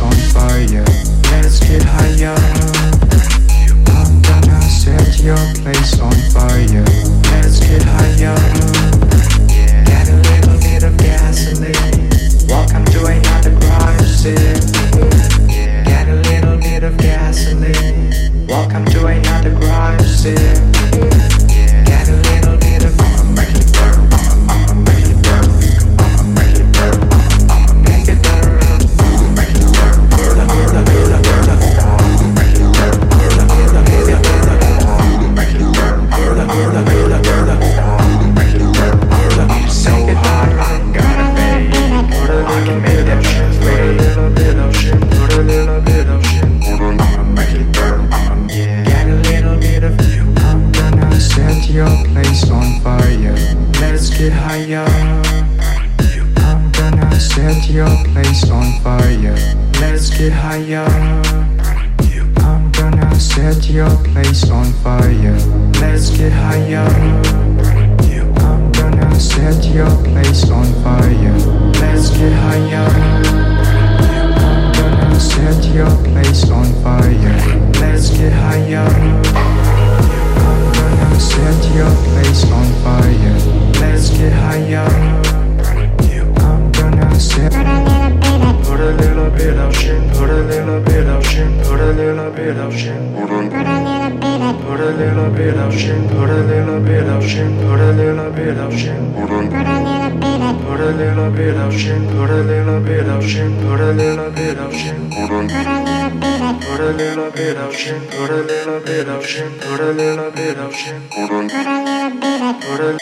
on fire. Let's get higher. I'm gonna set your place on fire. Let's get higher. Get a little bit of gasoline. Welcome to another crime. Get a little bit of gasoline. Welcome to another crime. Higher. I'm gonna set your place on fire. Let's get higher. I'm gonna set your place on fire. Let's get higher. I'm gonna set your place on fire. Let's get higher. Shit. Put a little bit of shit, put a little bit of shit, put a little bit of shit. Put a little bit of shit, put a little bit of shit, put a little bit of shit. Put a little bit of shit, put a little bit of shit, put a little bit of shit. Put a